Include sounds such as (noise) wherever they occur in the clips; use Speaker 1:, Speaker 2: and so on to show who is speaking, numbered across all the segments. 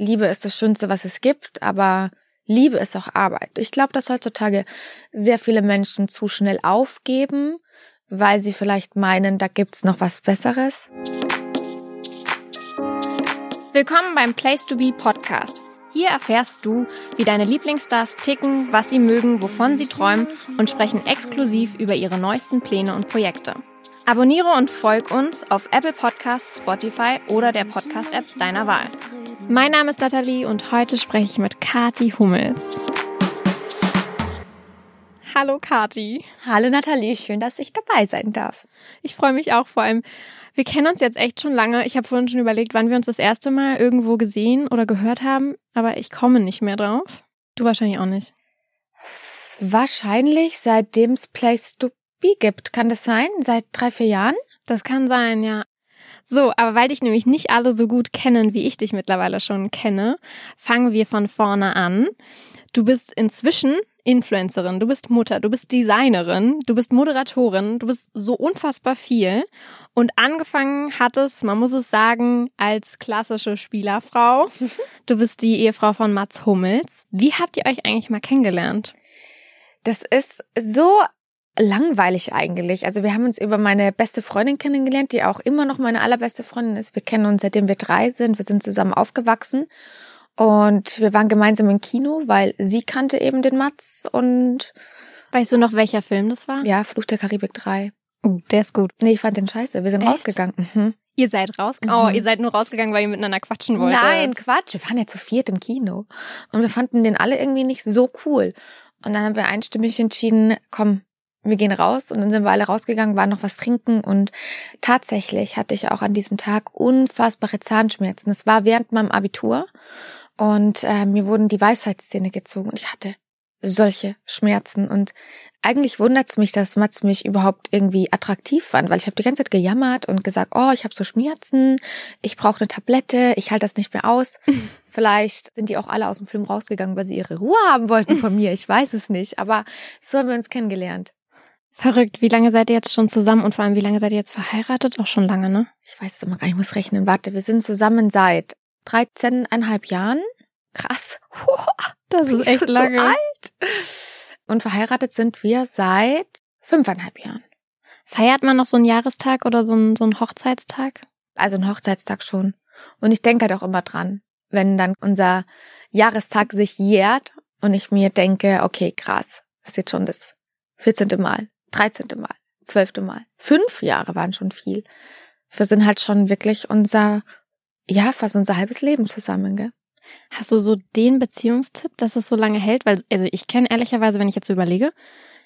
Speaker 1: Liebe ist das Schönste, was es gibt, aber Liebe ist auch Arbeit. Ich glaube, dass heutzutage sehr viele Menschen zu schnell aufgeben, weil sie vielleicht meinen, da gibt's noch was Besseres.
Speaker 2: Willkommen beim Place to Be Podcast. Hier erfährst du, wie deine Lieblingsstars ticken, was sie mögen, wovon sie träumen und sprechen exklusiv über ihre neuesten Pläne und Projekte. Abonniere und folg uns auf Apple Podcasts, Spotify oder der Podcast-App deiner Wahl. Mein Name ist Nathalie und heute spreche ich mit Kati Hummels. Hallo Kati.
Speaker 1: Hallo Nathalie, schön, dass ich dabei sein darf.
Speaker 2: Ich freue mich auch vor allem. Wir kennen uns jetzt echt schon lange. Ich habe vorhin schon überlegt, wann wir uns das erste Mal irgendwo gesehen oder gehört haben, aber ich komme nicht mehr drauf. Du wahrscheinlich auch nicht.
Speaker 1: Wahrscheinlich seitdem es Place to Be gibt. Kann das sein? Seit drei, vier Jahren?
Speaker 2: Das kann sein, ja. So, aber weil dich nämlich nicht alle so gut kennen, wie ich dich mittlerweile schon kenne, fangen wir von vorne an. Du bist inzwischen Influencerin, du bist Mutter, du bist Designerin, du bist Moderatorin, du bist so unfassbar viel. Und angefangen hat es, man muss es sagen, als klassische Spielerfrau. (laughs) Du bist die Ehefrau von Mats Hummels. Wie habt ihr euch eigentlich mal kennengelernt?
Speaker 1: Das ist so langweilig eigentlich. Also wir haben uns über meine beste Freundin kennengelernt, die auch immer noch meine allerbeste Freundin ist. Wir kennen uns seitdem wir drei sind. Wir sind zusammen aufgewachsen. Und wir waren gemeinsam im Kino, weil sie kannte eben den Mats und
Speaker 2: Weißt du noch, welcher Film das war?
Speaker 1: ja, Fluch der Karibik 3.
Speaker 2: Oh, der ist gut.
Speaker 1: Nee, ich fand den scheiße. Wir sind
Speaker 2: Echt?
Speaker 1: rausgegangen. Mhm.
Speaker 2: Ihr seid raus.
Speaker 1: Mhm.
Speaker 2: Oh, ihr seid nur rausgegangen, weil ihr miteinander quatschen wolltet.
Speaker 1: Nein, Quatsch. Wir waren ja zu viert im Kino. Und wir fanden den alle irgendwie nicht so cool. Und dann haben wir einstimmig entschieden, komm, wir gehen raus. Und dann sind wir alle rausgegangen, waren noch was trinken. Und tatsächlich hatte ich auch an diesem Tag unfassbare Zahnschmerzen. Es war während meinem Abitur. Und äh, mir wurden die Weisheitszähne gezogen. Und ich hatte solche Schmerzen. Und eigentlich wundert es mich, dass Mats mich überhaupt irgendwie attraktiv fand, weil ich habe die ganze Zeit gejammert und gesagt, oh, ich habe so Schmerzen, ich brauche eine Tablette, ich halte das nicht mehr aus. (laughs) Vielleicht sind die auch alle aus dem Film rausgegangen, weil sie ihre Ruhe haben wollten von mir. Ich weiß es nicht. Aber so haben wir uns kennengelernt.
Speaker 2: Verrückt. Wie lange seid ihr jetzt schon zusammen und vor allem, wie lange seid ihr jetzt verheiratet? Auch schon lange, ne?
Speaker 1: Ich weiß es immer gar nicht, ich muss rechnen. Warte, wir sind zusammen seit 13,5 Jahren. Krass. (laughs)
Speaker 2: Das ist echt lange.
Speaker 1: So alt. Und verheiratet sind wir seit fünfeinhalb Jahren.
Speaker 2: Feiert man noch so einen Jahrestag oder so einen, so einen Hochzeitstag?
Speaker 1: Also ein Hochzeitstag schon. Und ich denke halt auch immer dran, wenn dann unser Jahrestag sich jährt und ich mir denke, okay, krass, das ist jetzt schon das 14. Mal, 13. Mal, 12. Mal. Fünf Jahre waren schon viel. Wir sind halt schon wirklich unser, ja, fast unser halbes Leben zusammen, gell?
Speaker 2: Hast du so den Beziehungstipp, dass es so lange hält? Weil, also ich kenne ehrlicherweise, wenn ich jetzt so überlege,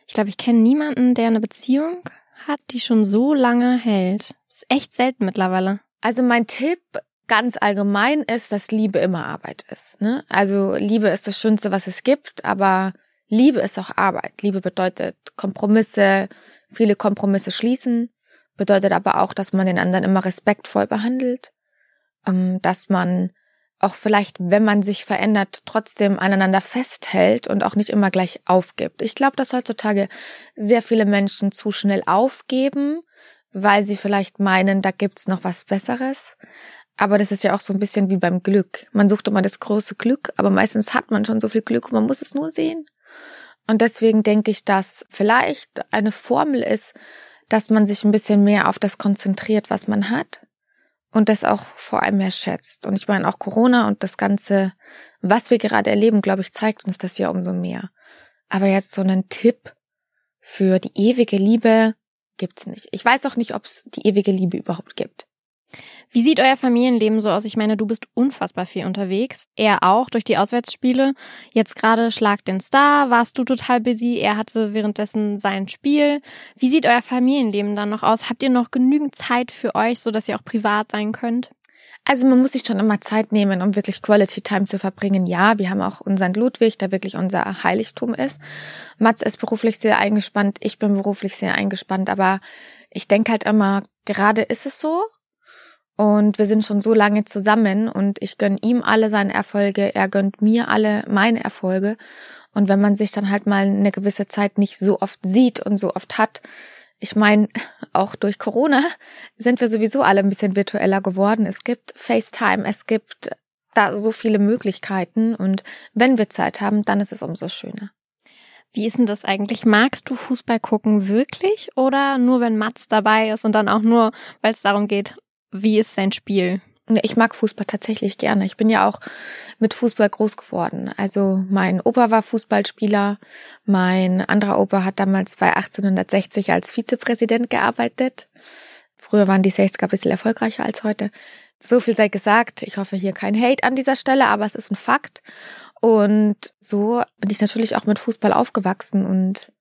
Speaker 2: ich glaube, ich kenne niemanden, der eine Beziehung hat, die schon so lange hält. Das ist echt selten mittlerweile.
Speaker 1: Also mein Tipp ganz allgemein ist, dass Liebe immer Arbeit ist. Ne? Also Liebe ist das Schönste, was es gibt, aber Liebe ist auch Arbeit. Liebe bedeutet Kompromisse, viele Kompromisse schließen, bedeutet aber auch, dass man den anderen immer respektvoll behandelt, ähm, dass man auch vielleicht, wenn man sich verändert, trotzdem aneinander festhält und auch nicht immer gleich aufgibt. Ich glaube, dass heutzutage sehr viele Menschen zu schnell aufgeben, weil sie vielleicht meinen, da gibt's noch was Besseres. Aber das ist ja auch so ein bisschen wie beim Glück. Man sucht immer das große Glück, aber meistens hat man schon so viel Glück und man muss es nur sehen. Und deswegen denke ich, dass vielleicht eine Formel ist, dass man sich ein bisschen mehr auf das konzentriert, was man hat und das auch vor allem mehr schätzt. Und ich meine, auch Corona und das Ganze, was wir gerade erleben, glaube ich, zeigt uns das ja umso mehr. Aber jetzt so einen Tipp für die ewige Liebe gibt's nicht. Ich weiß auch nicht, ob es die ewige Liebe überhaupt gibt.
Speaker 2: Wie sieht euer Familienleben so aus? Ich meine, du bist unfassbar viel unterwegs. Er auch durch die Auswärtsspiele. Jetzt gerade Schlag den Star, warst du total busy. Er hatte währenddessen sein Spiel. Wie sieht euer Familienleben dann noch aus? Habt ihr noch genügend Zeit für euch, so dass ihr auch privat sein könnt?
Speaker 1: Also man muss sich schon immer Zeit nehmen, um wirklich Quality Time zu verbringen. Ja, wir haben auch unseren Ludwig, der wirklich unser Heiligtum ist. Mats ist beruflich sehr eingespannt, ich bin beruflich sehr eingespannt, aber ich denke halt immer, gerade ist es so. Und wir sind schon so lange zusammen und ich gönn ihm alle seine Erfolge, er gönnt mir alle meine Erfolge. Und wenn man sich dann halt mal eine gewisse Zeit nicht so oft sieht und so oft hat, ich meine, (laughs) auch durch Corona sind wir sowieso alle ein bisschen virtueller geworden. Es gibt FaceTime, es gibt da so viele Möglichkeiten und wenn wir Zeit haben, dann ist es umso schöner.
Speaker 2: Wie ist denn das eigentlich? Magst du Fußball gucken wirklich oder nur wenn Mats dabei ist und dann auch nur, weil es darum geht, wie ist sein Spiel?
Speaker 1: Ich mag Fußball tatsächlich gerne. Ich bin ja auch mit Fußball groß geworden. Also mein Opa war Fußballspieler. Mein anderer Opa hat damals bei 1860 als Vizepräsident gearbeitet. Früher waren die 60er ein bisschen erfolgreicher als heute. So viel sei gesagt. Ich hoffe hier kein Hate an dieser Stelle, aber es ist ein Fakt. Und so bin ich natürlich auch mit Fußball aufgewachsen und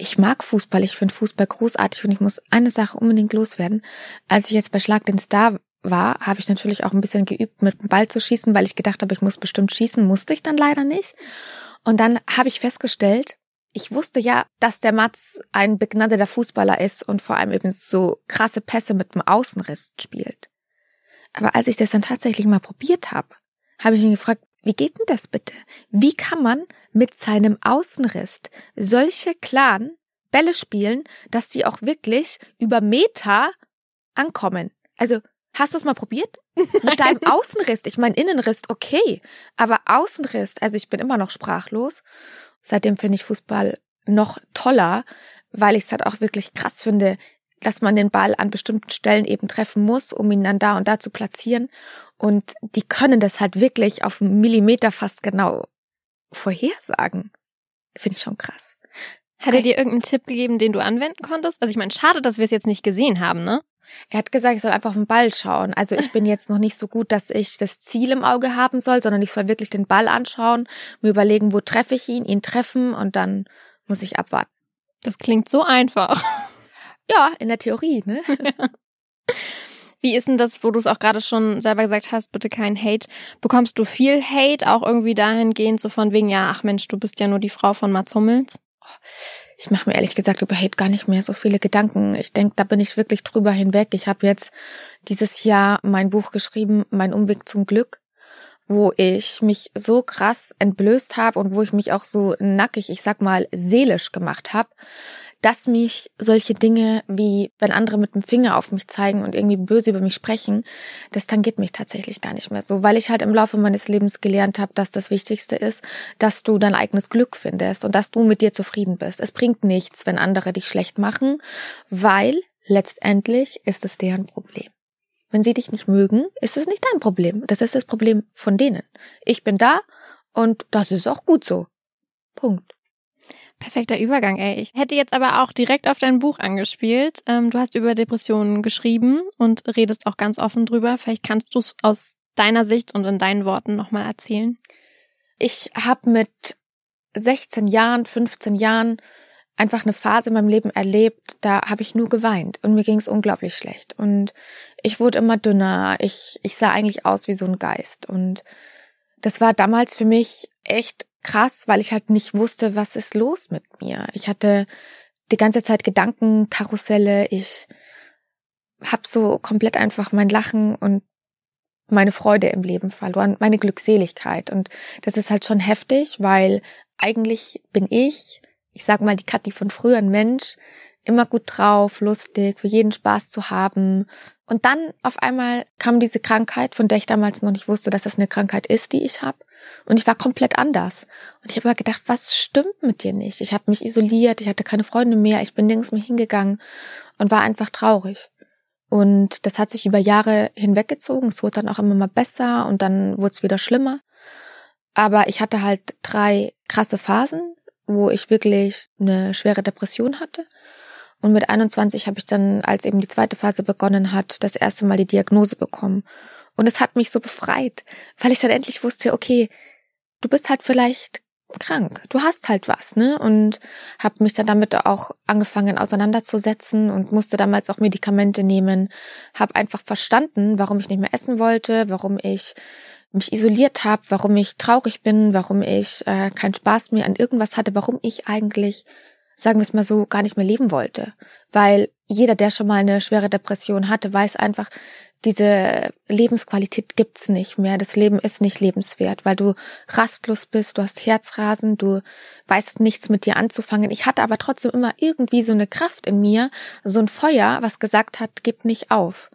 Speaker 1: ich mag Fußball. Ich finde Fußball großartig und ich muss eine Sache unbedingt loswerden. Als ich jetzt bei Schlag den Star war, habe ich natürlich auch ein bisschen geübt, mit dem Ball zu schießen, weil ich gedacht habe, ich muss bestimmt schießen, musste ich dann leider nicht. Und dann habe ich festgestellt, ich wusste ja, dass der Mats ein begnadeter Fußballer ist und vor allem eben so krasse Pässe mit dem Außenriss spielt. Aber als ich das dann tatsächlich mal probiert habe, habe ich ihn gefragt, wie geht denn das bitte? Wie kann man mit seinem Außenriss solche klaren Bälle spielen, dass die auch wirklich über Meter ankommen? Also Hast du es mal probiert? (laughs) Mit deinem Außenriss. Ich meine, Innenriss, okay. Aber Außenriss, also ich bin immer noch sprachlos. Seitdem finde ich Fußball noch toller, weil ich es halt auch wirklich krass finde, dass man den Ball an bestimmten Stellen eben treffen muss, um ihn dann da und da zu platzieren. Und die können das halt wirklich auf einen Millimeter fast genau vorhersagen. Finde ich schon krass.
Speaker 2: Hat er dir irgendeinen Tipp gegeben, den du anwenden konntest? Also ich meine, schade, dass wir es jetzt nicht gesehen haben, ne?
Speaker 1: Er hat gesagt, ich soll einfach auf den Ball schauen. Also ich bin jetzt noch nicht so gut, dass ich das Ziel im Auge haben soll, sondern ich soll wirklich den Ball anschauen, mir überlegen, wo treffe ich ihn, ihn treffen und dann muss ich abwarten.
Speaker 2: Das klingt so einfach.
Speaker 1: Ja, in der Theorie, ne? (laughs)
Speaker 2: Wie ist denn das, wo du es auch gerade schon selber gesagt hast, bitte kein Hate? Bekommst du viel Hate auch irgendwie dahingehend, so von wegen, ja, ach Mensch, du bist ja nur die Frau von Mats Hummels?
Speaker 1: ich mache mir ehrlich gesagt über Hate gar nicht mehr so viele Gedanken. Ich denke, da bin ich wirklich drüber hinweg. Ich habe jetzt dieses Jahr mein Buch geschrieben, Mein Umweg zum Glück, wo ich mich so krass entblößt habe und wo ich mich auch so nackig, ich sag mal, seelisch gemacht habe, dass mich solche Dinge wie, wenn andere mit dem Finger auf mich zeigen und irgendwie böse über mich sprechen, das tangiert mich tatsächlich gar nicht mehr so, weil ich halt im Laufe meines Lebens gelernt habe, dass das Wichtigste ist, dass du dein eigenes Glück findest und dass du mit dir zufrieden bist. Es bringt nichts, wenn andere dich schlecht machen, weil letztendlich ist es deren Problem. Wenn sie dich nicht mögen, ist es nicht dein Problem. Das ist das Problem von denen. Ich bin da und das ist auch gut so. Punkt.
Speaker 2: Perfekter Übergang, ey. Ich hätte jetzt aber auch direkt auf dein Buch angespielt. Ähm, du hast über Depressionen geschrieben und redest auch ganz offen drüber. Vielleicht kannst du es aus deiner Sicht und in deinen Worten nochmal erzählen.
Speaker 1: Ich habe mit 16 Jahren, 15 Jahren einfach eine Phase in meinem Leben erlebt, da habe ich nur geweint und mir ging es unglaublich schlecht. Und ich wurde immer dünner, ich, ich sah eigentlich aus wie so ein Geist. Und das war damals für mich echt krass, weil ich halt nicht wusste, was ist los mit mir. Ich hatte die ganze Zeit Gedankenkarusselle. Ich habe so komplett einfach mein Lachen und meine Freude im Leben verloren, meine Glückseligkeit. Und das ist halt schon heftig, weil eigentlich bin ich, ich sag mal, die Kathi von früher ein Mensch, immer gut drauf, lustig, für jeden Spaß zu haben. Und dann auf einmal kam diese Krankheit, von der ich damals noch nicht wusste, dass das eine Krankheit ist, die ich habe. Und ich war komplett anders. Und ich habe mir gedacht, was stimmt mit dir nicht? Ich habe mich isoliert, ich hatte keine Freunde mehr, ich bin nirgends mehr hingegangen und war einfach traurig. Und das hat sich über Jahre hinweggezogen. Es wurde dann auch immer mal besser und dann wurde es wieder schlimmer. Aber ich hatte halt drei krasse Phasen, wo ich wirklich eine schwere Depression hatte. Und mit 21 habe ich dann, als eben die zweite Phase begonnen hat, das erste Mal die Diagnose bekommen. Und es hat mich so befreit, weil ich dann endlich wusste, okay, du bist halt vielleicht krank, du hast halt was, ne? Und habe mich dann damit auch angefangen auseinanderzusetzen und musste damals auch Medikamente nehmen, habe einfach verstanden, warum ich nicht mehr essen wollte, warum ich mich isoliert habe, warum ich traurig bin, warum ich äh, keinen Spaß mehr an irgendwas hatte, warum ich eigentlich sagen wir es mal so, gar nicht mehr leben wollte. Weil jeder, der schon mal eine schwere Depression hatte, weiß einfach, diese Lebensqualität gibt's nicht mehr. Das Leben ist nicht lebenswert, weil du rastlos bist, du hast Herzrasen, du weißt nichts mit dir anzufangen. Ich hatte aber trotzdem immer irgendwie so eine Kraft in mir, so ein Feuer, was gesagt hat, gib nicht auf.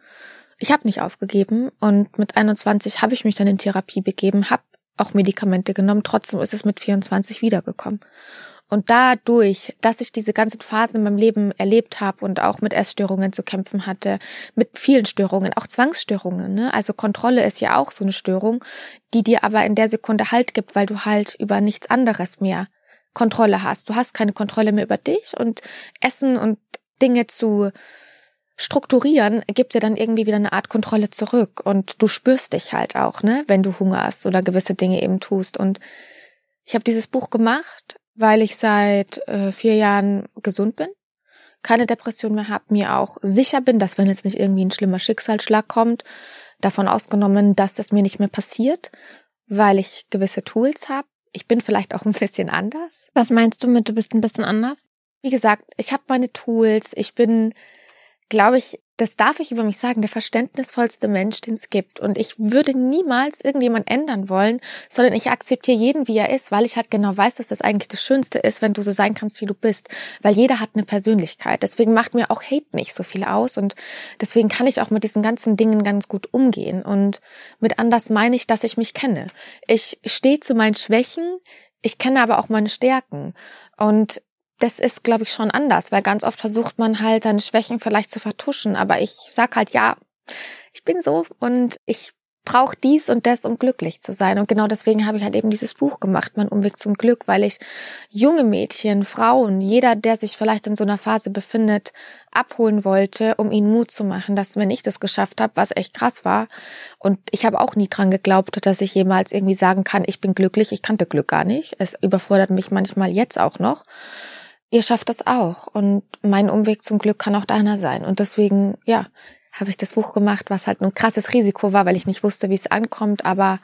Speaker 1: ich habe nicht aufgegeben und mit 21 habe ich mich dann in Therapie begeben, habe auch Medikamente genommen, trotzdem ist es mit 24 wiedergekommen. Und dadurch, dass ich diese ganzen Phasen in meinem Leben erlebt habe und auch mit Essstörungen zu kämpfen hatte, mit vielen Störungen, auch Zwangsstörungen, ne? Also Kontrolle ist ja auch so eine Störung, die dir aber in der Sekunde Halt gibt, weil du halt über nichts anderes mehr Kontrolle hast. Du hast keine Kontrolle mehr über dich und Essen und Dinge zu strukturieren gibt dir dann irgendwie wieder eine Art Kontrolle zurück und du spürst dich halt auch, ne, wenn du hungerst oder gewisse Dinge eben tust und ich habe dieses Buch gemacht weil ich seit äh, vier Jahren gesund bin, keine Depression mehr habe, mir auch sicher bin, dass wenn jetzt nicht irgendwie ein schlimmer Schicksalsschlag kommt, davon ausgenommen, dass das mir nicht mehr passiert, weil ich gewisse Tools habe. Ich bin vielleicht auch ein bisschen anders.
Speaker 2: Was meinst du mit, du bist ein bisschen anders?
Speaker 1: Wie gesagt, ich habe meine Tools, ich bin, glaube ich, das darf ich über mich sagen, der verständnisvollste Mensch, den es gibt. Und ich würde niemals irgendjemand ändern wollen, sondern ich akzeptiere jeden, wie er ist, weil ich halt genau weiß, dass das eigentlich das Schönste ist, wenn du so sein kannst, wie du bist. Weil jeder hat eine Persönlichkeit. Deswegen macht mir auch Hate nicht so viel aus. Und deswegen kann ich auch mit diesen ganzen Dingen ganz gut umgehen. Und mit anders meine ich, dass ich mich kenne. Ich stehe zu meinen Schwächen. Ich kenne aber auch meine Stärken. Und das ist, glaube ich, schon anders, weil ganz oft versucht man halt seine Schwächen vielleicht zu vertuschen. Aber ich sag halt, ja, ich bin so und ich brauche dies und das, um glücklich zu sein. Und genau deswegen habe ich halt eben dieses Buch gemacht, Mein Umweg zum Glück, weil ich junge Mädchen, Frauen, jeder, der sich vielleicht in so einer Phase befindet, abholen wollte, um ihnen Mut zu machen, dass wenn ich das geschafft habe, was echt krass war. Und ich habe auch nie dran geglaubt, dass ich jemals irgendwie sagen kann, ich bin glücklich. Ich kannte Glück gar nicht. Es überfordert mich manchmal jetzt auch noch ihr schafft das auch. Und mein Umweg zum Glück kann auch deiner sein. Und deswegen, ja, habe ich das Buch gemacht, was halt ein krasses Risiko war, weil ich nicht wusste, wie es ankommt, aber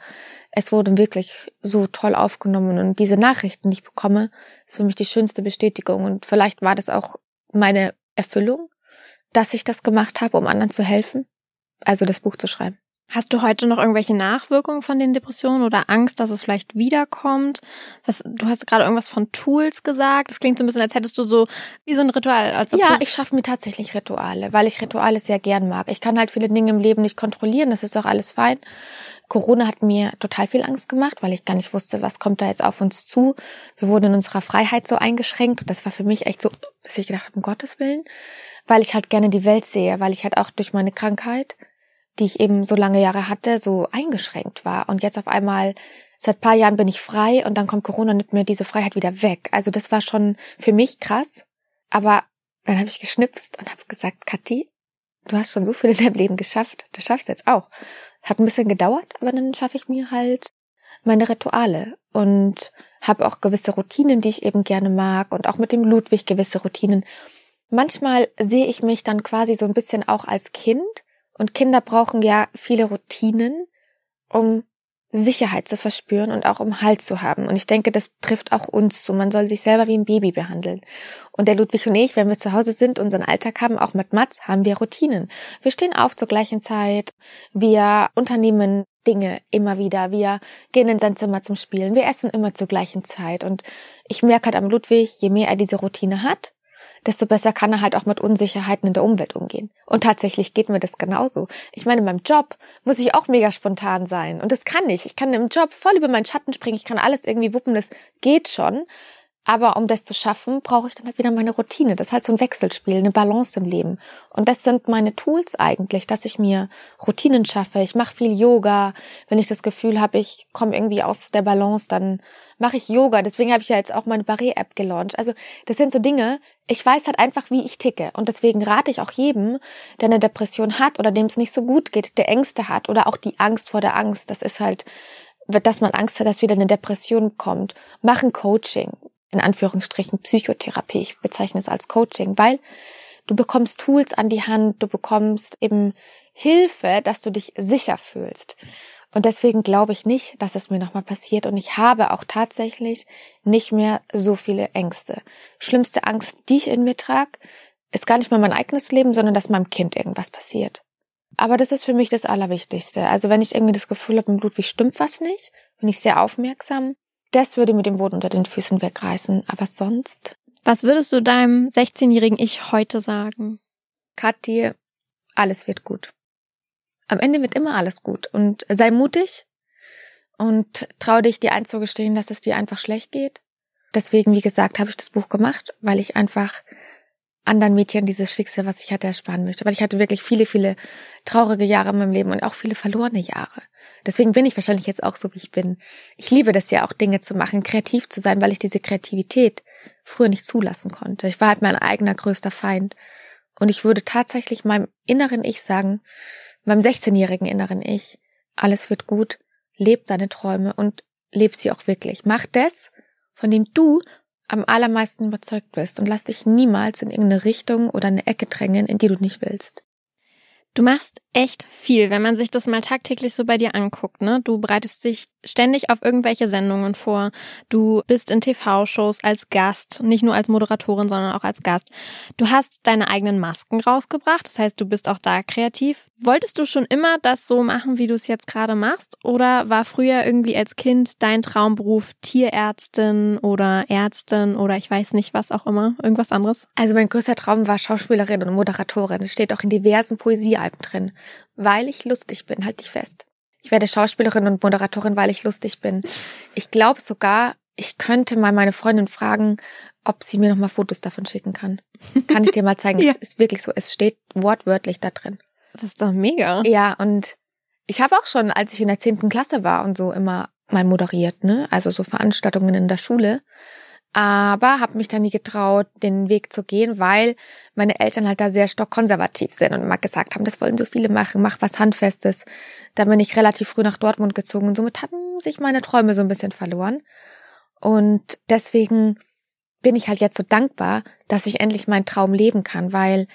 Speaker 1: es wurde wirklich so toll aufgenommen und diese Nachrichten, die ich bekomme, ist für mich die schönste Bestätigung und vielleicht war das auch meine Erfüllung, dass ich das gemacht habe, um anderen zu helfen, also das Buch zu schreiben.
Speaker 2: Hast du heute noch irgendwelche Nachwirkungen von den Depressionen oder Angst, dass es vielleicht wiederkommt? Was, du hast gerade irgendwas von Tools gesagt. Das klingt so ein bisschen, als hättest du so wie so ein Ritual. Als
Speaker 1: ob ja, ich schaffe mir tatsächlich Rituale, weil ich Rituale sehr gern mag. Ich kann halt viele Dinge im Leben nicht kontrollieren, das ist auch alles fein. Corona hat mir total viel Angst gemacht, weil ich gar nicht wusste, was kommt da jetzt auf uns zu. Wir wurden in unserer Freiheit so eingeschränkt und das war für mich echt so, dass ich gedacht habe, um Gottes Willen, weil ich halt gerne die Welt sehe, weil ich halt auch durch meine Krankheit die ich eben so lange Jahre hatte, so eingeschränkt war. Und jetzt auf einmal, seit paar Jahren bin ich frei und dann kommt Corona und nimmt mir diese Freiheit wieder weg. Also das war schon für mich krass. Aber dann habe ich geschnipst und habe gesagt, Kathi, du hast schon so viel in deinem Leben geschafft, du schaffst jetzt auch. Hat ein bisschen gedauert, aber dann schaffe ich mir halt meine Rituale und habe auch gewisse Routinen, die ich eben gerne mag und auch mit dem Ludwig gewisse Routinen. Manchmal sehe ich mich dann quasi so ein bisschen auch als Kind, und Kinder brauchen ja viele Routinen, um Sicherheit zu verspüren und auch um Halt zu haben. Und ich denke, das trifft auch uns so. Man soll sich selber wie ein Baby behandeln. Und der Ludwig und ich, wenn wir zu Hause sind, unseren Alltag haben, auch mit Mats, haben wir Routinen. Wir stehen auf zur gleichen Zeit. Wir unternehmen Dinge immer wieder. Wir gehen in sein Zimmer zum Spielen. Wir essen immer zur gleichen Zeit. Und ich merke halt am Ludwig, je mehr er diese Routine hat, desto besser kann er halt auch mit Unsicherheiten in der Umwelt umgehen. Und tatsächlich geht mir das genauso. Ich meine, in meinem Job muss ich auch mega spontan sein. Und das kann ich. Ich kann im Job voll über meinen Schatten springen. Ich kann alles irgendwie wuppen. Das geht schon. Aber um das zu schaffen, brauche ich dann halt wieder meine Routine. Das ist halt so ein Wechselspiel, eine Balance im Leben. Und das sind meine Tools eigentlich, dass ich mir Routinen schaffe. Ich mache viel Yoga. Wenn ich das Gefühl habe, ich komme irgendwie aus der Balance, dann mache ich Yoga. Deswegen habe ich ja jetzt auch meine Barré-App gelauncht. Also das sind so Dinge, ich weiß halt einfach, wie ich ticke. Und deswegen rate ich auch jedem, der eine Depression hat oder dem es nicht so gut geht, der Ängste hat oder auch die Angst vor der Angst. Das ist halt, dass man Angst hat, dass wieder eine Depression kommt. Machen Coaching. In Anführungsstrichen Psychotherapie. Ich bezeichne es als Coaching, weil du bekommst Tools an die Hand, du bekommst eben Hilfe, dass du dich sicher fühlst. Und deswegen glaube ich nicht, dass es mir nochmal passiert. Und ich habe auch tatsächlich nicht mehr so viele Ängste. Schlimmste Angst, die ich in mir trage, ist gar nicht mal mein eigenes Leben, sondern dass meinem Kind irgendwas passiert. Aber das ist für mich das Allerwichtigste. Also wenn ich irgendwie das Gefühl habe, im Ludwig stimmt was nicht, bin ich sehr aufmerksam. Das würde mir den Boden unter den Füßen wegreißen. Aber sonst.
Speaker 2: Was würdest du deinem 16-jährigen Ich heute sagen?
Speaker 1: Kathi, alles wird gut. Am Ende wird immer alles gut. Und sei mutig und trau dich, dir einzugestehen, dass es dir einfach schlecht geht. Deswegen, wie gesagt, habe ich das Buch gemacht, weil ich einfach anderen Mädchen dieses Schicksal, was ich hatte, ersparen möchte. Weil ich hatte wirklich viele, viele traurige Jahre in meinem Leben und auch viele verlorene Jahre. Deswegen bin ich wahrscheinlich jetzt auch so, wie ich bin. Ich liebe das ja auch, Dinge zu machen, kreativ zu sein, weil ich diese Kreativität früher nicht zulassen konnte. Ich war halt mein eigener größter Feind. Und ich würde tatsächlich meinem inneren Ich sagen, meinem 16-jährigen inneren Ich, alles wird gut, leb deine Träume und leb sie auch wirklich. Mach das, von dem du am allermeisten überzeugt bist und lass dich niemals in irgendeine Richtung oder eine Ecke drängen, in die du nicht willst.
Speaker 2: Du machst echt viel, wenn man sich das mal tagtäglich so bei dir anguckt, ne? Du bereitest dich ständig auf irgendwelche Sendungen vor. Du bist in TV-Shows als Gast, nicht nur als Moderatorin, sondern auch als Gast. Du hast deine eigenen Masken rausgebracht, das heißt, du bist auch da kreativ. Wolltest du schon immer das so machen, wie du es jetzt gerade machst? Oder war früher irgendwie als Kind dein Traumberuf Tierärztin oder Ärztin oder ich weiß nicht was auch immer, irgendwas anderes?
Speaker 1: Also mein größter Traum war Schauspielerin und Moderatorin. Das steht auch in diversen Poesiealben drin weil ich lustig bin, halt dich fest. Ich werde Schauspielerin und Moderatorin, weil ich lustig bin. Ich glaube sogar, ich könnte mal meine Freundin fragen, ob sie mir noch mal Fotos davon schicken kann. Kann ich dir mal zeigen? (laughs) ja. Es ist wirklich so. Es steht wortwörtlich da drin.
Speaker 2: Das ist doch mega.
Speaker 1: Ja, und ich habe auch schon, als ich in der zehnten Klasse war und so immer mal moderiert, ne? Also so Veranstaltungen in der Schule aber habe mich da nie getraut, den Weg zu gehen, weil meine Eltern halt da sehr stockkonservativ sind und immer gesagt haben, das wollen so viele machen, mach was Handfestes. Da bin ich relativ früh nach Dortmund gezogen und somit haben sich meine Träume so ein bisschen verloren. Und deswegen bin ich halt jetzt so dankbar, dass ich endlich meinen Traum leben kann, weil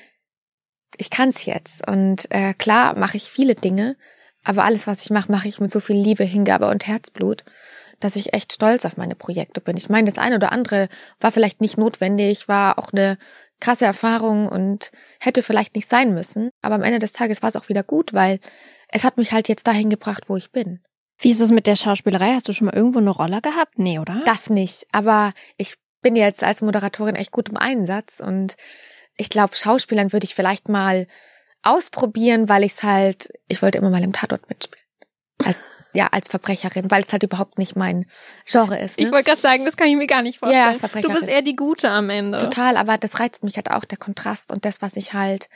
Speaker 1: ich kann's jetzt. Und äh, klar mache ich viele Dinge, aber alles, was ich mache, mache ich mit so viel Liebe, Hingabe und Herzblut dass ich echt stolz auf meine Projekte bin. Ich meine, das eine oder andere war vielleicht nicht notwendig, war auch eine krasse Erfahrung und hätte vielleicht nicht sein müssen. Aber am Ende des Tages war es auch wieder gut, weil es hat mich halt jetzt dahin gebracht, wo ich bin.
Speaker 2: Wie ist es mit der Schauspielerei? Hast du schon mal irgendwo eine Rolle gehabt? Nee, oder?
Speaker 1: Das nicht. Aber ich bin jetzt als Moderatorin echt gut im Einsatz und ich glaube, Schauspielern würde ich vielleicht mal ausprobieren, weil ich es halt, ich wollte immer mal im Tatort mitspielen. Als ja, als Verbrecherin, weil es halt überhaupt nicht mein Genre ist.
Speaker 2: Ne? Ich wollte gerade sagen, das kann ich mir gar nicht vorstellen. Ja, Verbrecherin. Du bist eher die Gute am Ende.
Speaker 1: Total, aber das reizt mich halt auch, der Kontrast und das, was ich halt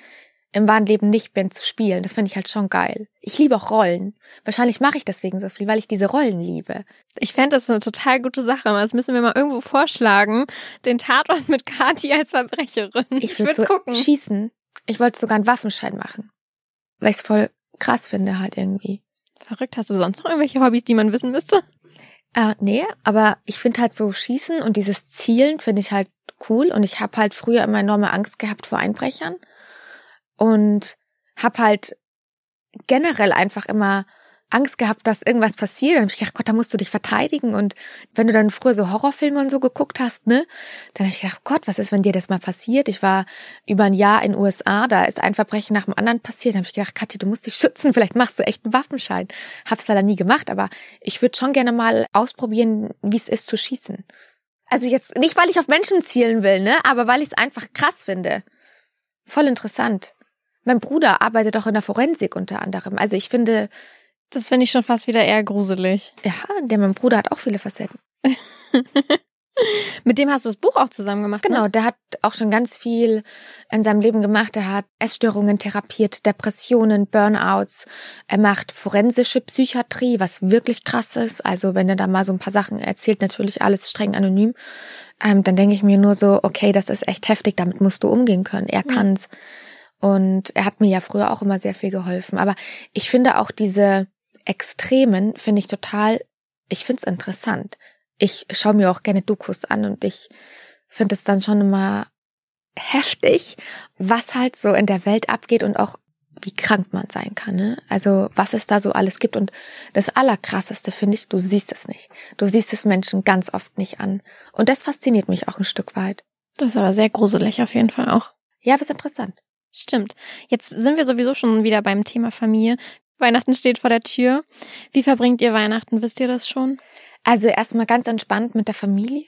Speaker 1: im wahren Leben nicht bin, zu spielen. Das finde ich halt schon geil. Ich liebe auch Rollen. Wahrscheinlich mache ich deswegen so viel, weil ich diese Rollen liebe.
Speaker 2: Ich fände das eine total gute Sache. Das müssen wir mal irgendwo vorschlagen. Den Tatort mit Kati als Verbrecherin.
Speaker 1: Ich würde so gucken. schießen. Ich wollte sogar einen Waffenschein machen. Weil ich es voll krass finde halt irgendwie.
Speaker 2: Verrückt. Hast du sonst noch irgendwelche Hobbys, die man wissen müsste?
Speaker 1: Äh, nee, aber ich finde halt so Schießen und dieses Zielen finde ich halt cool und ich habe halt früher immer enorme Angst gehabt vor Einbrechern und habe halt generell einfach immer Angst gehabt, dass irgendwas passiert. Dann habe ich gedacht, Gott, da musst du dich verteidigen. Und wenn du dann früher so Horrorfilme und so geguckt hast, ne, dann habe ich gedacht, Gott, was ist, wenn dir das mal passiert? Ich war über ein Jahr in den USA, da ist ein Verbrechen nach dem anderen passiert. Da habe ich gedacht, Kathi, du musst dich (laughs) schützen, vielleicht machst du echt einen Waffenschein. Hab's leider nie gemacht, aber ich würde schon gerne mal ausprobieren, wie es ist zu schießen. Also jetzt nicht, weil ich auf Menschen zielen will, ne, aber weil ich es einfach krass finde. Voll interessant. Mein Bruder arbeitet auch in der Forensik unter anderem. Also ich finde,
Speaker 2: das finde ich schon fast wieder eher gruselig.
Speaker 1: Ja, der mein Bruder hat auch viele Facetten. (laughs)
Speaker 2: Mit dem hast du das Buch auch zusammen gemacht.
Speaker 1: Ne? Genau, ne? der hat auch schon ganz viel in seinem Leben gemacht. Er hat Essstörungen therapiert, Depressionen, Burnouts. Er macht forensische Psychiatrie, was wirklich krass ist. Also wenn er da mal so ein paar Sachen erzählt, natürlich alles streng anonym. Ähm, dann denke ich mir nur so, okay, das ist echt heftig, damit musst du umgehen können. Er kann's. Und er hat mir ja früher auch immer sehr viel geholfen. Aber ich finde auch diese Extremen finde ich total, ich finde es interessant. Ich schaue mir auch gerne Dokus an und ich finde es dann schon immer heftig, was halt so in der Welt abgeht und auch wie krank man sein kann. Ne? Also was es da so alles gibt. Und das Allerkrasseste finde ich, du siehst es nicht. Du siehst es Menschen ganz oft nicht an. Und das fasziniert mich auch ein Stück weit.
Speaker 2: Das ist aber sehr gruselig auf jeden Fall auch.
Speaker 1: Ja, aber ist interessant.
Speaker 2: Stimmt. Jetzt sind wir sowieso schon wieder beim Thema Familie. Weihnachten steht vor der Tür. Wie verbringt ihr Weihnachten? Wisst ihr das schon?
Speaker 1: Also erstmal ganz entspannt mit der Familie.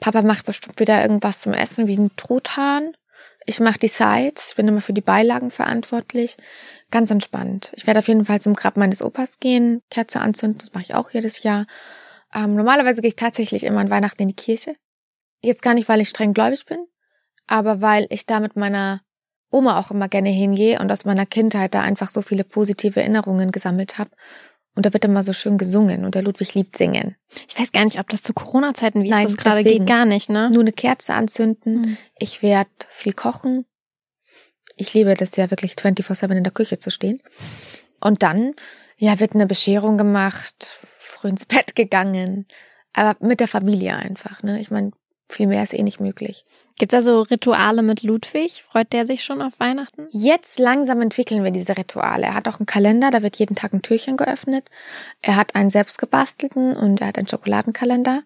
Speaker 1: Papa macht bestimmt wieder irgendwas zum Essen wie ein Truthahn. Ich mache die Sides, ich bin immer für die Beilagen verantwortlich. Ganz entspannt. Ich werde auf jeden Fall zum Grab meines Opas gehen, Kerze anzünden, das mache ich auch jedes Jahr. Ähm, normalerweise gehe ich tatsächlich immer an Weihnachten in die Kirche. Jetzt gar nicht, weil ich streng gläubig bin, aber weil ich da mit meiner Oma auch immer gerne hingehe und aus meiner Kindheit da einfach so viele positive Erinnerungen gesammelt habe. Und da wird immer so schön gesungen und der Ludwig liebt singen.
Speaker 2: Ich weiß gar nicht, ob das zu Corona-Zeiten, wie Nein, ist das gerade geht, gar nicht, ne?
Speaker 1: Nur eine Kerze anzünden. Mhm. Ich werde viel kochen. Ich liebe das ja wirklich 24-7 in der Küche zu stehen. Und dann, ja, wird eine Bescherung gemacht, früh ins Bett gegangen. Aber mit der Familie einfach, ne? Ich meine, viel mehr ist eh nicht möglich.
Speaker 2: Gibt es also Rituale mit Ludwig? Freut der sich schon auf Weihnachten?
Speaker 1: Jetzt langsam entwickeln wir diese Rituale. Er hat auch einen Kalender, da wird jeden Tag ein Türchen geöffnet. Er hat einen selbstgebastelten und er hat einen Schokoladenkalender.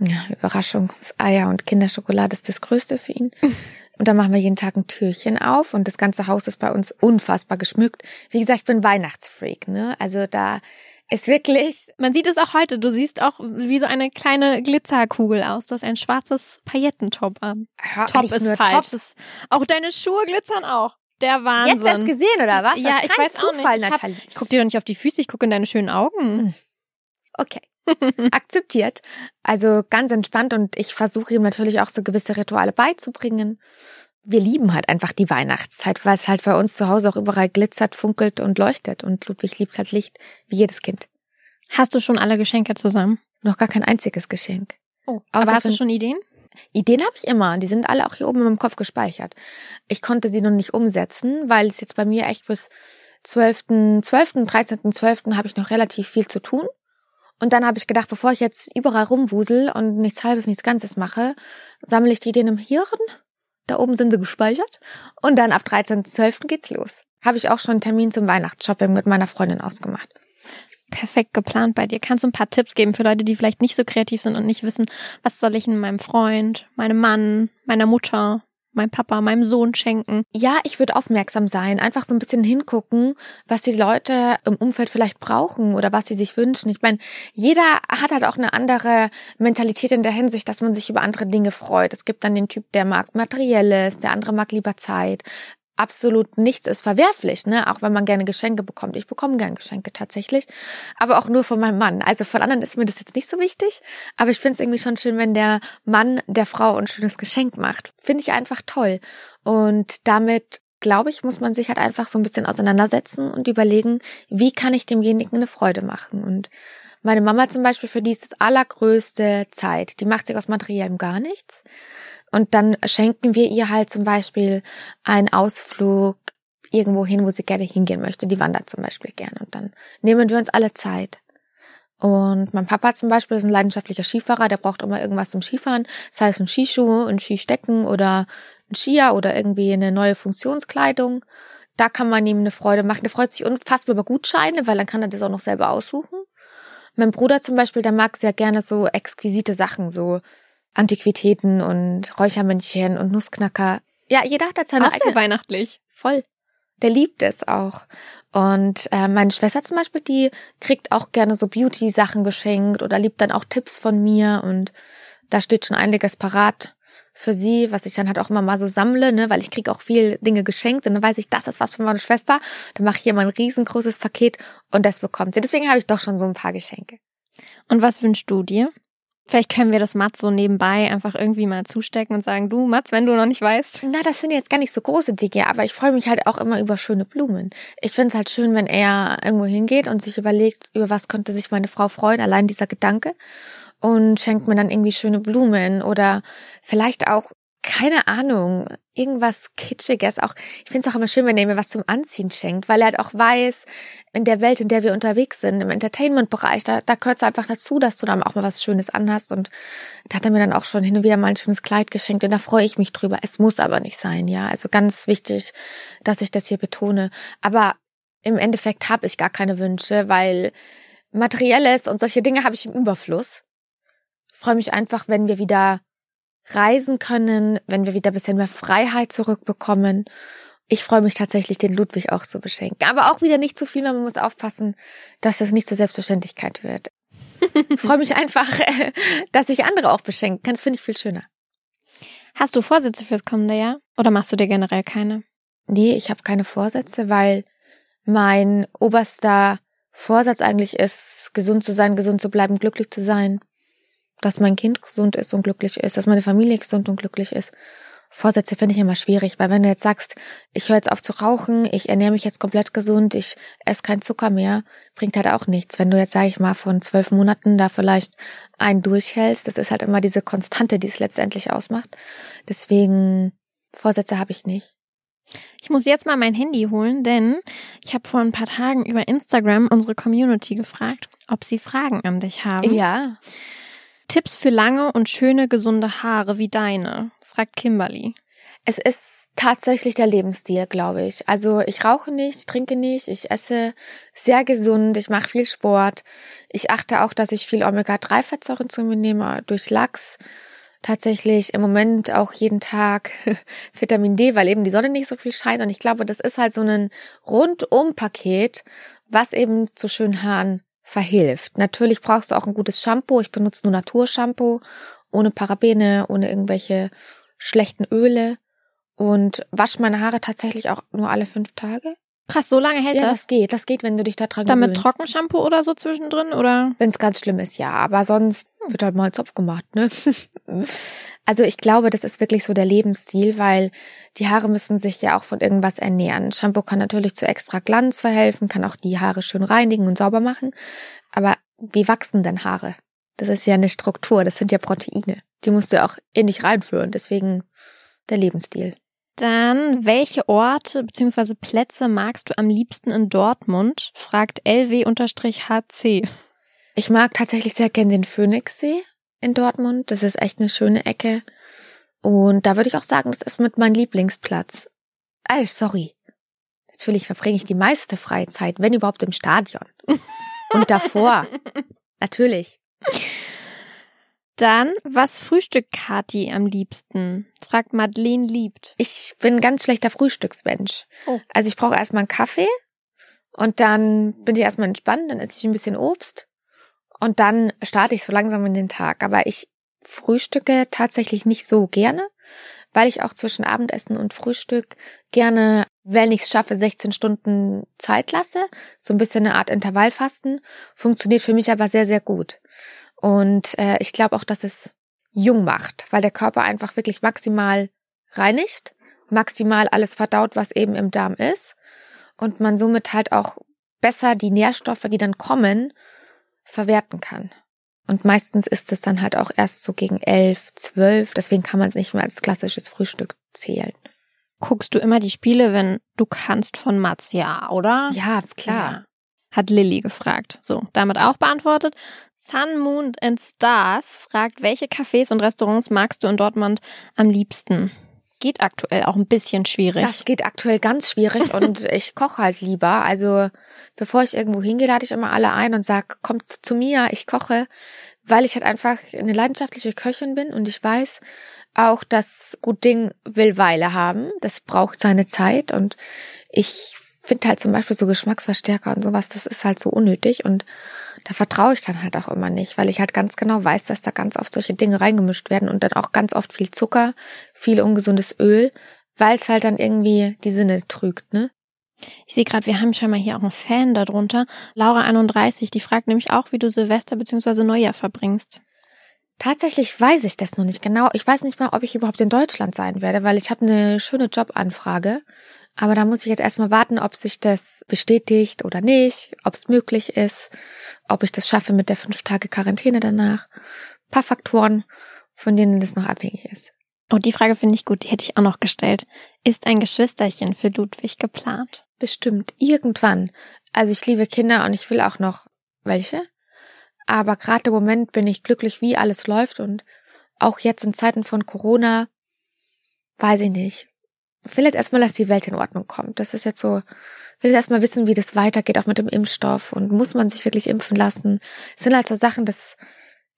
Speaker 1: Ja, Überraschung, das Eier und Kinderschokolade ist das Größte für ihn. (laughs) Und da machen wir jeden Tag ein Türchen auf und das ganze Haus ist bei uns unfassbar geschmückt. Wie gesagt, ich bin Weihnachtsfreak, ne? Also da ist wirklich.
Speaker 2: Man sieht es auch heute. Du siehst auch wie so eine kleine Glitzerkugel aus. Du hast ein schwarzes Paillettentop an.
Speaker 1: Ja, Top ist falsch. Top.
Speaker 2: Auch deine Schuhe glitzern auch. Der Wahnsinn.
Speaker 1: Jetzt hast du gesehen, oder was?
Speaker 2: Ja, ich weiß Zufall, auch nicht. Ich, hab, ich guck dir doch nicht auf die Füße, ich gucke in deine schönen Augen. Hm.
Speaker 1: Okay. (laughs) Akzeptiert. Also ganz entspannt und ich versuche ihm natürlich auch so gewisse Rituale beizubringen. Wir lieben halt einfach die Weihnachtszeit, weil es halt bei uns zu Hause auch überall glitzert, funkelt und leuchtet und Ludwig liebt halt Licht, wie jedes Kind.
Speaker 2: Hast du schon alle Geschenke zusammen?
Speaker 1: Noch gar kein einziges Geschenk.
Speaker 2: Oh, aber hast du schon Ideen?
Speaker 1: Ideen habe ich immer. Die sind alle auch hier oben in meinem Kopf gespeichert. Ich konnte sie noch nicht umsetzen, weil es jetzt bei mir echt bis 12., 12., 13., 12. habe ich noch relativ viel zu tun. Und dann habe ich gedacht, bevor ich jetzt überall rumwusel und nichts halbes, nichts Ganzes mache, sammle ich die Ideen im Hirn. Da oben sind sie gespeichert. Und dann ab 13.12. geht's los. Habe ich auch schon einen Termin zum Weihnachtsshopping mit meiner Freundin ausgemacht.
Speaker 2: Perfekt geplant bei dir. Kannst du ein paar Tipps geben für Leute, die vielleicht nicht so kreativ sind und nicht wissen, was soll ich in meinem Freund, meinem Mann, meiner Mutter, meinem Papa, meinem Sohn schenken.
Speaker 1: Ja, ich würde aufmerksam sein, einfach so ein bisschen hingucken, was die Leute im Umfeld vielleicht brauchen oder was sie sich wünschen. Ich meine, jeder hat halt auch eine andere Mentalität in der Hinsicht, dass man sich über andere Dinge freut. Es gibt dann den Typ, der mag Materielles, der andere mag lieber Zeit absolut nichts ist verwerflich, ne? Auch wenn man gerne Geschenke bekommt. Ich bekomme gerne Geschenke tatsächlich, aber auch nur von meinem Mann. Also von anderen ist mir das jetzt nicht so wichtig, aber ich finde es irgendwie schon schön, wenn der Mann der Frau ein schönes Geschenk macht. Finde ich einfach toll. Und damit glaube ich, muss man sich halt einfach so ein bisschen auseinandersetzen und überlegen, wie kann ich demjenigen eine Freude machen. Und meine Mama zum Beispiel, für die ist das allergrößte Zeit. Die macht sich aus Materiellem gar nichts. Und dann schenken wir ihr halt zum Beispiel einen Ausflug irgendwo hin, wo sie gerne hingehen möchte. Die wandert zum Beispiel gerne. Und dann nehmen wir uns alle Zeit. Und mein Papa zum Beispiel ist ein leidenschaftlicher Skifahrer, der braucht immer irgendwas zum Skifahren. Das heißt ein Skischuh, ein Skistecken oder ein Skier oder irgendwie eine neue Funktionskleidung. Da kann man ihm eine Freude machen. Der freut sich unfassbar über Gutscheine, weil dann kann er das auch noch selber aussuchen. Mein Bruder zum Beispiel, der mag sehr gerne so exquisite Sachen, so Antiquitäten und Räuchermännchen und Nussknacker. Ja, jeder hat da seine
Speaker 2: auch eigene. sehr weihnachtlich.
Speaker 1: Voll. Der liebt es auch. Und äh, meine Schwester zum Beispiel, die kriegt auch gerne so Beauty-Sachen geschenkt oder liebt dann auch Tipps von mir und da steht schon einiges parat für sie, was ich dann halt auch immer mal so sammle, ne, weil ich krieg auch viel Dinge geschenkt und dann weiß ich, das ist was für meine Schwester. Dann mache ich ihr mal ein riesengroßes Paket und das bekommt sie. Deswegen habe ich doch schon so ein paar Geschenke.
Speaker 2: Und was wünschst du dir? Vielleicht können wir das Mats so nebenbei einfach irgendwie mal zustecken und sagen, du Mats, wenn du noch nicht weißt.
Speaker 1: Na, das sind jetzt gar nicht so große Dinge, aber ich freue mich halt auch immer über schöne Blumen. Ich finde es halt schön, wenn er irgendwo hingeht und sich überlegt, über was könnte sich meine Frau freuen, allein dieser Gedanke. Und schenkt mir dann irgendwie schöne Blumen oder vielleicht auch keine Ahnung, irgendwas Kitschiges. Auch, ich finde es auch immer schön, wenn er mir was zum Anziehen schenkt, weil er halt auch weiß, in der Welt, in der wir unterwegs sind, im Entertainment-Bereich, da, da gehört es einfach dazu, dass du dann auch mal was Schönes anhast. Und da hat er mir dann auch schon hin und wieder mal ein schönes Kleid geschenkt und da freue ich mich drüber. Es muss aber nicht sein, ja. Also ganz wichtig, dass ich das hier betone. Aber im Endeffekt habe ich gar keine Wünsche, weil Materielles und solche Dinge habe ich im Überfluss. freue mich einfach, wenn wir wieder reisen können, wenn wir wieder ein bisschen mehr Freiheit zurückbekommen. Ich freue mich tatsächlich, den Ludwig auch zu beschenken. Aber auch wieder nicht zu viel, man muss aufpassen, dass das nicht zur Selbstverständlichkeit wird. Ich (laughs) freue mich einfach, (laughs) dass ich andere auch beschenken kann. Das finde ich viel schöner.
Speaker 2: Hast du Vorsätze fürs kommende Jahr oder machst du dir generell keine?
Speaker 1: Nee, ich habe keine Vorsätze, weil mein oberster Vorsatz eigentlich ist, gesund zu sein, gesund zu bleiben, glücklich zu sein. Dass mein Kind gesund ist und glücklich ist, dass meine Familie gesund und glücklich ist. Vorsätze finde ich immer schwierig, weil wenn du jetzt sagst, ich höre jetzt auf zu rauchen, ich ernähre mich jetzt komplett gesund, ich esse keinen Zucker mehr, bringt halt auch nichts. Wenn du jetzt, sage ich mal, von zwölf Monaten da vielleicht einen durchhältst, das ist halt immer diese Konstante, die es letztendlich ausmacht. Deswegen Vorsätze habe ich nicht.
Speaker 2: Ich muss jetzt mal mein Handy holen, denn ich habe vor ein paar Tagen über Instagram unsere Community gefragt, ob sie Fragen an dich haben.
Speaker 1: Ja.
Speaker 2: Tipps für lange und schöne, gesunde Haare wie deine fragt Kimberly.
Speaker 1: Es ist tatsächlich der Lebensstil, glaube ich. Also ich rauche nicht, trinke nicht, ich esse sehr gesund, ich mache viel Sport. Ich achte auch, dass ich viel Omega-3-Fettsäuren zu mir nehme durch Lachs. Tatsächlich im Moment auch jeden Tag (laughs) Vitamin D, weil eben die Sonne nicht so viel scheint. Und ich glaube, das ist halt so ein Rundum-Paket, was eben zu schönen Haaren verhilft. Natürlich brauchst du auch ein gutes Shampoo. Ich benutze nur Naturshampoo, ohne Parabene, ohne irgendwelche schlechten Öle und wasche meine Haare tatsächlich auch nur alle fünf Tage.
Speaker 2: Krass, so lange hält
Speaker 1: ja,
Speaker 2: das?
Speaker 1: das geht. Das geht, wenn du dich da dran
Speaker 2: Damit
Speaker 1: gewöhnst.
Speaker 2: Trockenshampoo oder so zwischendrin, oder?
Speaker 1: Wenn es ganz schlimm ist, ja. Aber sonst wird halt mal ein Zopf gemacht, ne? (laughs) also ich glaube, das ist wirklich so der Lebensstil, weil die Haare müssen sich ja auch von irgendwas ernähren. Shampoo kann natürlich zu extra Glanz verhelfen, kann auch die Haare schön reinigen und sauber machen. Aber wie wachsen denn Haare? Das ist ja eine Struktur, das sind ja Proteine. Die musst du ja auch in dich reinführen. Deswegen der Lebensstil.
Speaker 2: Dann, welche Orte bzw. Plätze magst du am liebsten in Dortmund? fragt LW-HC.
Speaker 1: Ich mag tatsächlich sehr gern den Phoenixsee in Dortmund. Das ist echt eine schöne Ecke. Und da würde ich auch sagen, das ist mit mein Lieblingsplatz. Äh, sorry. Natürlich verbringe ich die meiste Freizeit, wenn überhaupt im Stadion. Und davor. (laughs) Natürlich.
Speaker 2: Dann, was frühstückt Kathi am liebsten? Fragt Madeleine liebt.
Speaker 1: Ich bin ein ganz schlechter Frühstücksmensch.
Speaker 2: Oh.
Speaker 1: Also ich brauche erstmal einen Kaffee und dann bin ich erstmal entspannt, dann esse ich ein bisschen Obst und dann starte ich so langsam in den Tag. Aber ich frühstücke tatsächlich nicht so gerne, weil ich auch zwischen Abendessen und Frühstück gerne, wenn ich es schaffe, 16 Stunden Zeit lasse. So ein bisschen eine Art Intervallfasten. Funktioniert für mich aber sehr, sehr gut. Und äh, ich glaube auch, dass es jung macht, weil der Körper einfach wirklich maximal reinigt, maximal alles verdaut, was eben im Darm ist. Und man somit halt auch besser die Nährstoffe, die dann kommen, verwerten kann. Und meistens ist es dann halt auch erst so gegen elf, zwölf. Deswegen kann man es nicht mehr als klassisches Frühstück zählen.
Speaker 2: Guckst du immer die Spiele, wenn du kannst von Mats, ja, oder?
Speaker 1: Ja, klar.
Speaker 2: Ja. Hat Lilly gefragt. So, damit auch beantwortet. Sun, Moon and Stars fragt, welche Cafés und Restaurants magst du in Dortmund am liebsten? Geht aktuell auch ein bisschen schwierig.
Speaker 1: Das geht aktuell ganz schwierig (laughs) und ich koche halt lieber. Also bevor ich irgendwo hingehe, lade ich immer alle ein und sag, kommt zu mir, ich koche, weil ich halt einfach eine leidenschaftliche Köchin bin und ich weiß auch, dass gut Ding will Weile haben. Das braucht seine Zeit und ich finde halt zum Beispiel so Geschmacksverstärker und sowas, das ist halt so unnötig und da vertraue ich dann halt auch immer nicht, weil ich halt ganz genau weiß, dass da ganz oft solche Dinge reingemischt werden und dann auch ganz oft viel Zucker, viel ungesundes Öl, weil es halt dann irgendwie die Sinne trügt, ne?
Speaker 2: Ich sehe gerade, wir haben schon mal hier auch einen Fan darunter. Laura31, die fragt nämlich auch, wie du Silvester bzw. Neujahr verbringst.
Speaker 1: Tatsächlich weiß ich das noch nicht genau. Ich weiß nicht mal, ob ich überhaupt in Deutschland sein werde, weil ich habe eine schöne Jobanfrage. Aber da muss ich jetzt erstmal warten, ob sich das bestätigt oder nicht, ob es möglich ist, ob ich das schaffe mit der fünf Tage Quarantäne danach. Ein paar Faktoren, von denen das noch abhängig ist.
Speaker 2: Oh, die Frage finde ich gut, die hätte ich auch noch gestellt. Ist ein Geschwisterchen für Ludwig geplant?
Speaker 1: Bestimmt, irgendwann. Also ich liebe Kinder und ich will auch noch welche. Aber gerade im Moment bin ich glücklich, wie alles läuft und auch jetzt in Zeiten von Corona, weiß ich nicht. Ich will jetzt erstmal, dass die Welt in Ordnung kommt. Das ist jetzt so, ich will jetzt erstmal wissen, wie das weitergeht, auch mit dem Impfstoff und muss man sich wirklich impfen lassen. Es sind halt so Sachen, das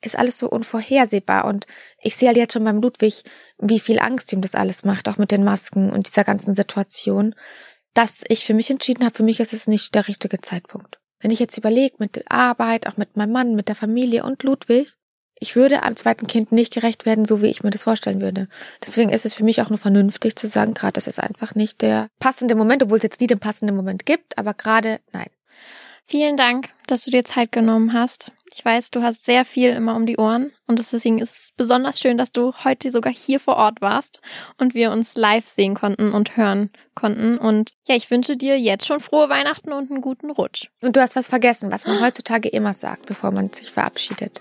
Speaker 1: ist alles so unvorhersehbar und ich sehe halt jetzt schon beim Ludwig, wie viel Angst ihm das alles macht, auch mit den Masken und dieser ganzen Situation, dass ich für mich entschieden habe, für mich ist es nicht der richtige Zeitpunkt. Wenn ich jetzt überlege, mit der Arbeit, auch mit meinem Mann, mit der Familie und Ludwig, ich würde einem zweiten Kind nicht gerecht werden, so wie ich mir das vorstellen würde. Deswegen ist es für mich auch nur vernünftig zu sagen, gerade das ist einfach nicht der passende Moment, obwohl es jetzt nie den passenden Moment gibt, aber gerade nein.
Speaker 2: Vielen Dank, dass du dir Zeit genommen hast. Ich weiß, du hast sehr viel immer um die Ohren und deswegen ist es besonders schön, dass du heute sogar hier vor Ort warst und wir uns live sehen konnten und hören konnten. Und ja, ich wünsche dir jetzt schon frohe Weihnachten und einen guten Rutsch.
Speaker 1: Und du hast was vergessen, was man heutzutage immer sagt, bevor man sich verabschiedet.